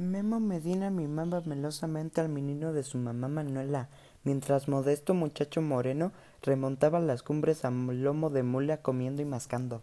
Memo Medina mimaba melosamente al menino de su mamá Manuela, mientras modesto muchacho moreno remontaba las cumbres a lomo de mula comiendo y mascando.